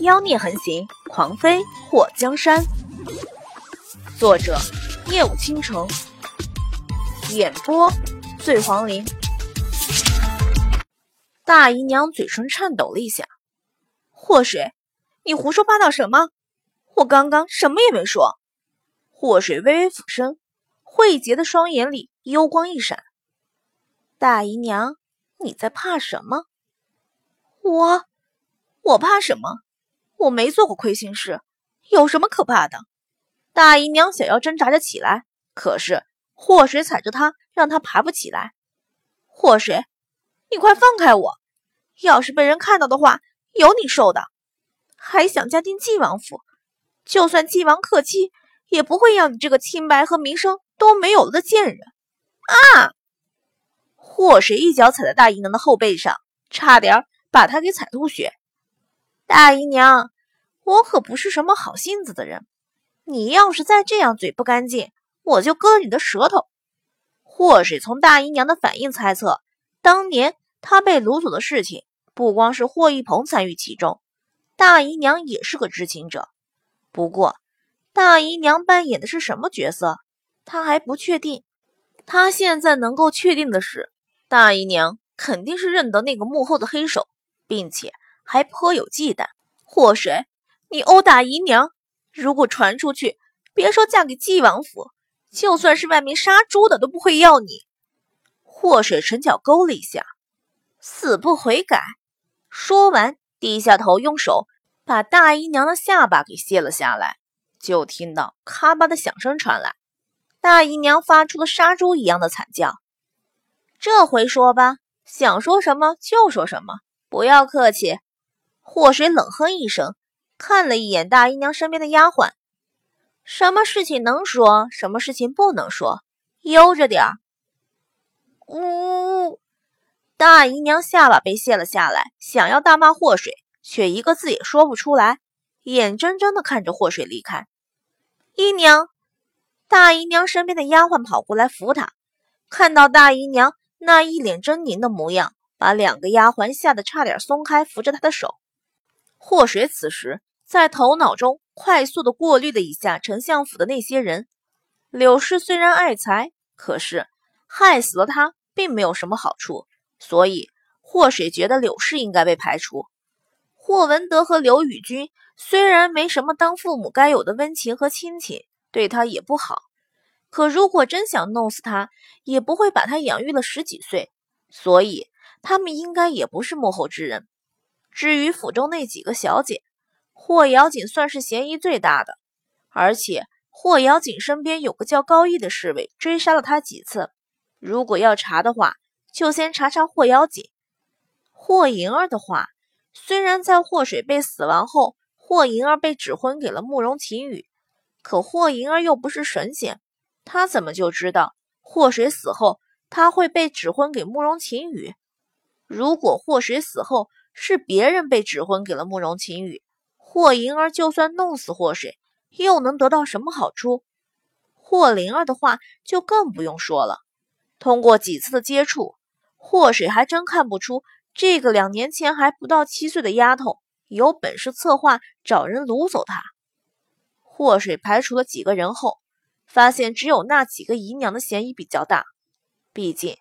妖孽横行，狂飞祸江山。作者：夜舞倾城，演播：醉黄林。大姨娘嘴唇颤抖了一下：“祸水，你胡说八道什么？我刚刚什么也没说。”祸水微微俯身，慧洁的双眼里幽光一闪：“大姨娘，你在怕什么？我，我怕什么？”我没做过亏心事，有什么可怕的？大姨娘想要挣扎着起来，可是祸水踩着她，让她爬不起来。祸水，你快放开我！要是被人看到的话，有你受的。还想嫁进晋王府，就算晋王克妻，也不会要你这个清白和名声都没有了的贱人。啊！祸水一脚踩在大姨娘的后背上，差点把她给踩吐血。大姨娘，我可不是什么好性子的人。你要是再这样嘴不干净，我就割你的舌头。祸水从大姨娘的反应猜测，当年她被掳走的事情，不光是霍一鹏参与其中，大姨娘也是个知情者。不过，大姨娘扮演的是什么角色，她还不确定。她现在能够确定的是，大姨娘肯定是认得那个幕后的黑手，并且。还颇有忌惮，祸水，你殴打姨娘，如果传出去，别说嫁给纪王府，就算是外面杀猪的都不会要你。祸水唇角勾了一下，死不悔改。说完，低下头，用手把大姨娘的下巴给卸了下来，就听到咔吧的响声传来，大姨娘发出了杀猪一样的惨叫。这回说吧，想说什么就说什么，不要客气。祸水冷哼一声，看了一眼大姨娘身边的丫鬟，什么事情能说，什么事情不能说，悠着点儿。呜！大姨娘下巴被卸了下来，想要大骂祸水，却一个字也说不出来，眼睁睁地看着祸水离开。姨娘，大姨娘身边的丫鬟跑过来扶她，看到大姨娘那一脸狰狞的模样，把两个丫鬟吓得差点松开扶着她的手。祸水此时在头脑中快速的过滤了一下丞相府的那些人。柳氏虽然爱财，可是害死了他并没有什么好处，所以祸水觉得柳氏应该被排除。霍文德和刘宇君虽然没什么当父母该有的温情和亲情，对他也不好，可如果真想弄死他，也不会把他养育了十几岁，所以他们应该也不是幕后之人。至于府中那几个小姐，霍瑶锦算是嫌疑最大的，而且霍瑶锦身边有个叫高义的侍卫追杀了他几次。如果要查的话，就先查查霍瑶锦。霍银儿的话，虽然在霍水被死亡后，霍银儿被指婚给了慕容晴雨，可霍银儿又不是神仙，他怎么就知道霍水死后他会被指婚给慕容晴雨？如果霍水死后，是别人被指婚给了慕容晴雨，霍银儿就算弄死霍水，又能得到什么好处？霍灵儿的话就更不用说了。通过几次的接触，霍水还真看不出这个两年前还不到七岁的丫头有本事策划找人掳走她。霍水排除了几个人后，发现只有那几个姨娘的嫌疑比较大。毕竟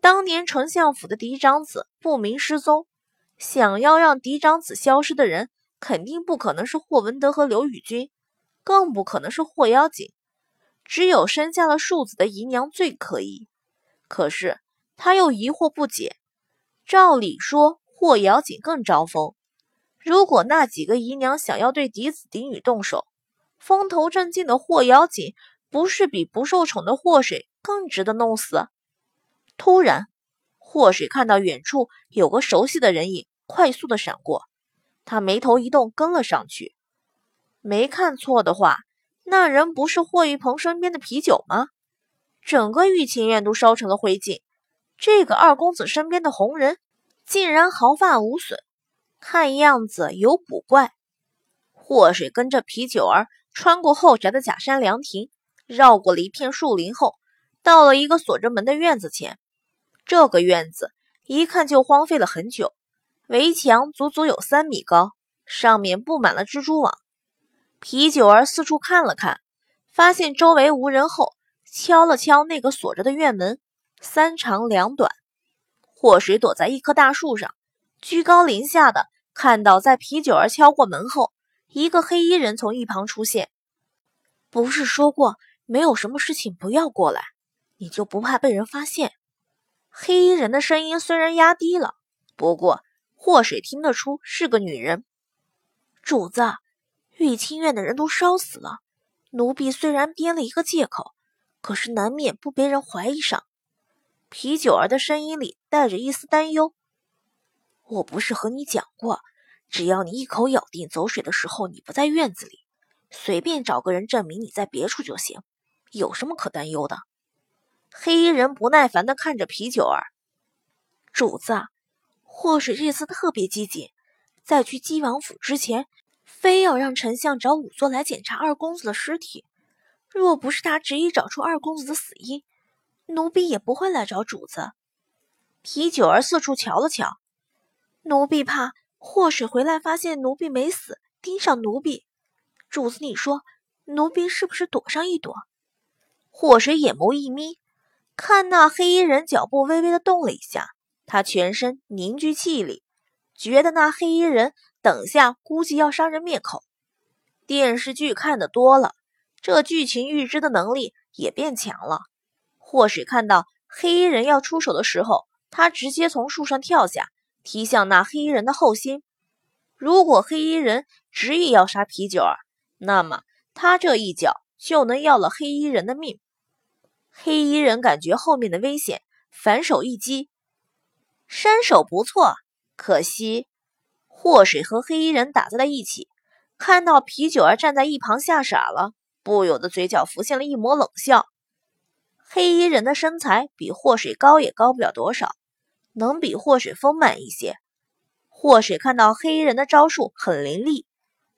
当年丞相府的嫡长子不明失踪。想要让嫡长子消失的人，肯定不可能是霍文德和刘宇君，更不可能是霍妖锦。只有生下了庶子的姨娘最可疑。可是他又疑惑不解。照理说，霍瑶锦更招风。如果那几个姨娘想要对嫡子嫡女动手，风头正劲的霍瑶锦，不是比不受宠的霍水更值得弄死？突然，霍水看到远处有个熟悉的人影。快速的闪过，他眉头一动，跟了上去。没看错的话，那人不是霍玉鹏身边的啤酒吗？整个御前院都烧成了灰烬，这个二公子身边的红人竟然毫发无损，看样子有古怪。祸水跟着啤酒儿穿过后宅的假山凉亭，绕过了一片树林后，到了一个锁着门的院子前。这个院子一看就荒废了很久。围墙足足有三米高，上面布满了蜘蛛网。皮九儿四处看了看，发现周围无人后，敲了敲那个锁着的院门，三长两短。祸水躲在一棵大树上，居高临下的看到，在皮九儿敲过门后，一个黑衣人从一旁出现。不是说过没有什么事情不要过来，你就不怕被人发现？黑衣人的声音虽然压低了，不过祸水听得出是个女人。主子。玉清院的人都烧死了，奴婢虽然编了一个借口，可是难免不被人怀疑上。啤酒儿的声音里带着一丝担忧。我不是和你讲过，只要你一口咬定走水的时候你不在院子里，随便找个人证明你在别处就行，有什么可担忧的？黑衣人不耐烦地看着啤酒儿，主子，祸水这次特别机警，在去姬王府之前。非要让丞相找仵作来检查二公子的尸体，若不是他执意找出二公子的死因，奴婢也不会来找主子。皮九儿四处瞧了瞧，奴婢怕祸水回来发现奴婢没死，盯上奴婢。主子，你说奴婢是不是躲上一躲？祸水眼眸一眯，看那黑衣人脚步微微的动了一下，他全身凝聚气力，觉得那黑衣人。等下，估计要杀人灭口。电视剧看的多了，这剧情预知的能力也变强了。或许看到黑衣人要出手的时候，他直接从树上跳下，踢向那黑衣人的后心。如果黑衣人执意要杀皮九儿，那么他这一脚就能要了黑衣人的命。黑衣人感觉后面的危险，反手一击，身手不错，可惜。祸水和黑衣人打在了一起，看到啤酒儿站在一旁吓傻了，不由得嘴角浮现了一抹冷笑。黑衣人的身材比祸水高也高不了多少，能比祸水丰满一些。祸水看到黑衣人的招数很凌厉，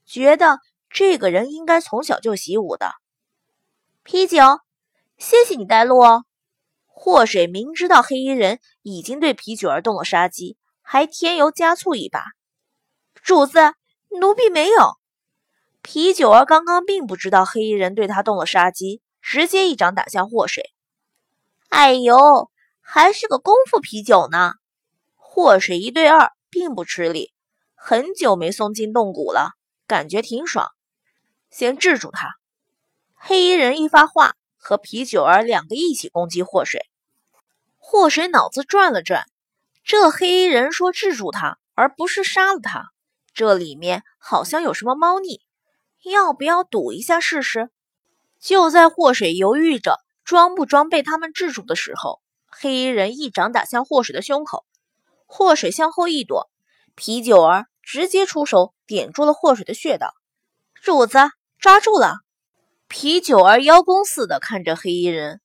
觉得这个人应该从小就习武的。啤酒，谢谢你带路哦。祸水明知道黑衣人已经对啤酒儿动了杀机，还添油加醋一把。主子，奴婢没有。啤酒儿刚刚并不知道黑衣人对他动了杀机，直接一掌打向祸水。哎呦，还是个功夫啤酒呢！祸水一对二，并不吃力，很久没松筋动骨了，感觉挺爽。先制住他！黑衣人一发话，和皮九儿两个一起攻击祸水。祸水脑子转了转，这黑衣人说制住他，而不是杀了他。这里面好像有什么猫腻，要不要赌一下试试？就在祸水犹豫着装不装被他们制住的时候，黑衣人一掌打向祸水的胸口，祸水向后一躲，皮九儿直接出手点住了祸水的穴道。主子抓住了！啤酒儿邀功似的看着黑衣人，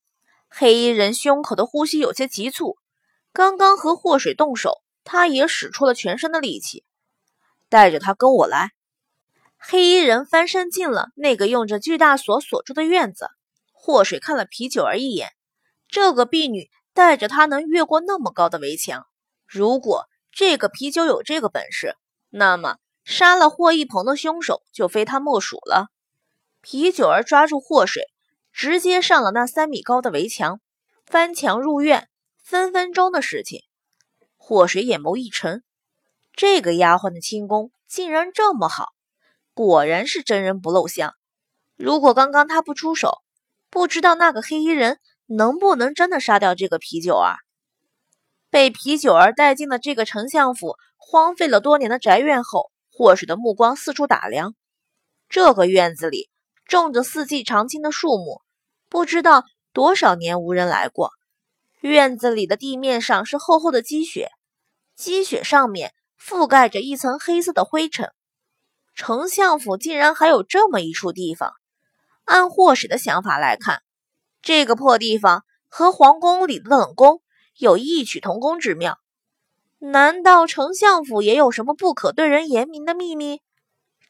黑衣人胸口的呼吸有些急促，刚刚和祸水动手，他也使出了全身的力气。带着他跟我来。黑衣人翻身进了那个用着巨大锁锁住的院子。祸水看了啤酒儿一眼，这个婢女带着他能越过那么高的围墙。如果这个啤酒有这个本事，那么杀了霍一鹏的凶手就非他莫属了。啤酒儿抓住祸水，直接上了那三米高的围墙，翻墙入院，分分钟的事情。祸水眼眸一沉。这个丫鬟的轻功竟然这么好，果然是真人不露相。如果刚刚他不出手，不知道那个黑衣人能不能真的杀掉这个啤酒儿。被啤酒儿带进了这个丞相府荒废了多年的宅院后，祸水的目光四处打量。这个院子里种着四季常青的树木，不知道多少年无人来过。院子里的地面上是厚厚的积雪，积雪上面。覆盖着一层黑色的灰尘，丞相府竟然还有这么一处地方。按霍使的想法来看，这个破地方和皇宫里的冷宫有异曲同工之妙。难道丞相府也有什么不可对人言明的秘密？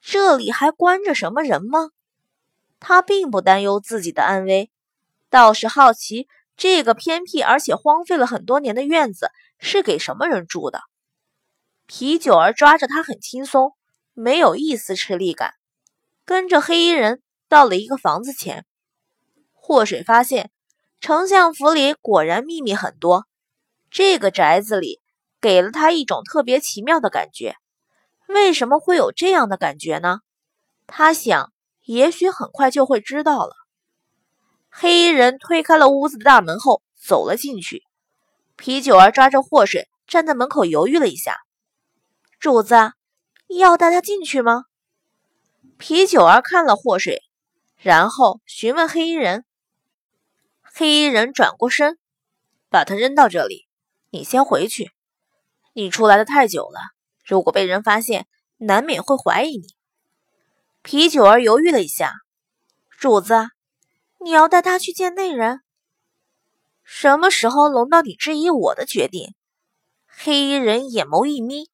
这里还关着什么人吗？他并不担忧自己的安危，倒是好奇这个偏僻而且荒废了很多年的院子是给什么人住的。啤酒儿抓着他很轻松，没有一丝吃力感，跟着黑衣人到了一个房子前。祸水发现，丞相府里果然秘密很多。这个宅子里给了他一种特别奇妙的感觉。为什么会有这样的感觉呢？他想，也许很快就会知道了。黑衣人推开了屋子的大门后，走了进去。啤酒儿抓着祸水，站在门口犹豫了一下。主子，要带他进去吗？啤酒儿看了祸水，然后询问黑衣人。黑衣人转过身，把他扔到这里。你先回去。你出来的太久了，如果被人发现，难免会怀疑你。啤酒儿犹豫了一下，主子，你要带他去见内人？什么时候轮到你质疑我的决定？黑衣人眼眸一眯，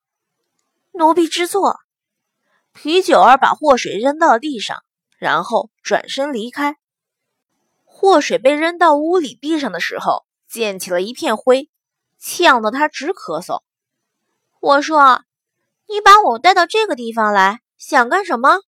奴婢知错。啤酒儿把祸水扔到了地上，然后转身离开。祸水被扔到屋里地上的时候，溅起了一片灰。呛得他直咳嗽。我说：“你把我带到这个地方来，想干什么？”